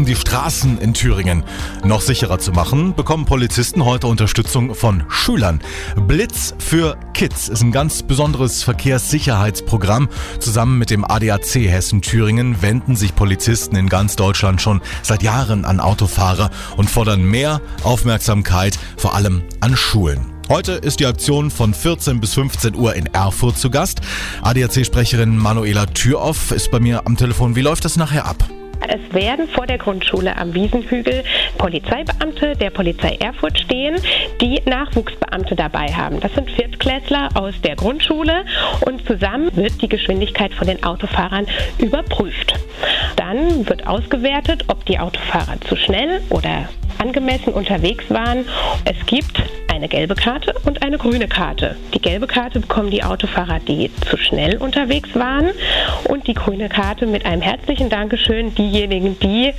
Um die Straßen in Thüringen noch sicherer zu machen, bekommen Polizisten heute Unterstützung von Schülern. Blitz für Kids ist ein ganz besonderes Verkehrssicherheitsprogramm. Zusammen mit dem ADAC Hessen-Thüringen wenden sich Polizisten in ganz Deutschland schon seit Jahren an Autofahrer und fordern mehr Aufmerksamkeit, vor allem an Schulen. Heute ist die Aktion von 14 bis 15 Uhr in Erfurt zu Gast. ADAC-Sprecherin Manuela Türoff ist bei mir am Telefon. Wie läuft das nachher ab? Es werden vor der Grundschule am Wiesenhügel Polizeibeamte der Polizei Erfurt stehen, die Nachwuchsbeamte dabei haben. Das sind Viertklässler aus der Grundschule und zusammen wird die Geschwindigkeit von den Autofahrern überprüft. Dann wird ausgewertet, ob die Autofahrer zu schnell oder angemessen unterwegs waren. Es gibt eine gelbe Karte und eine grüne Karte. Die gelbe Karte bekommen die Autofahrer, die zu schnell unterwegs waren und die grüne Karte mit einem herzlichen Dankeschön diejenigen, die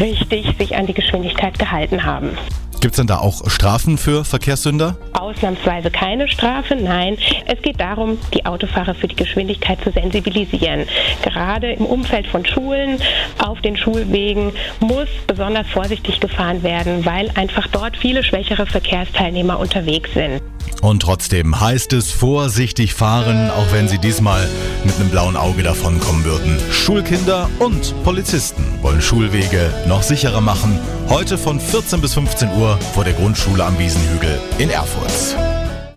richtig sich an die Geschwindigkeit gehalten haben. Gibt es denn da auch Strafen für Verkehrssünder? Ausnahmsweise keine Strafe, nein. Es geht darum, die Autofahrer für die Geschwindigkeit zu sensibilisieren. Gerade im Umfeld von Schulen, auf den Schulwegen muss besonders vorsichtig gefahren werden, weil einfach dort viele schwächere Verkehrsteilnehmer unterwegs sind. Und trotzdem heißt es vorsichtig fahren, auch wenn sie diesmal mit einem blauen Auge davonkommen würden. Schulkinder und Polizisten wollen Schulwege noch sicherer machen. Heute von 14 bis 15 Uhr vor der Grundschule am Wiesenhügel in Erfurt. Records.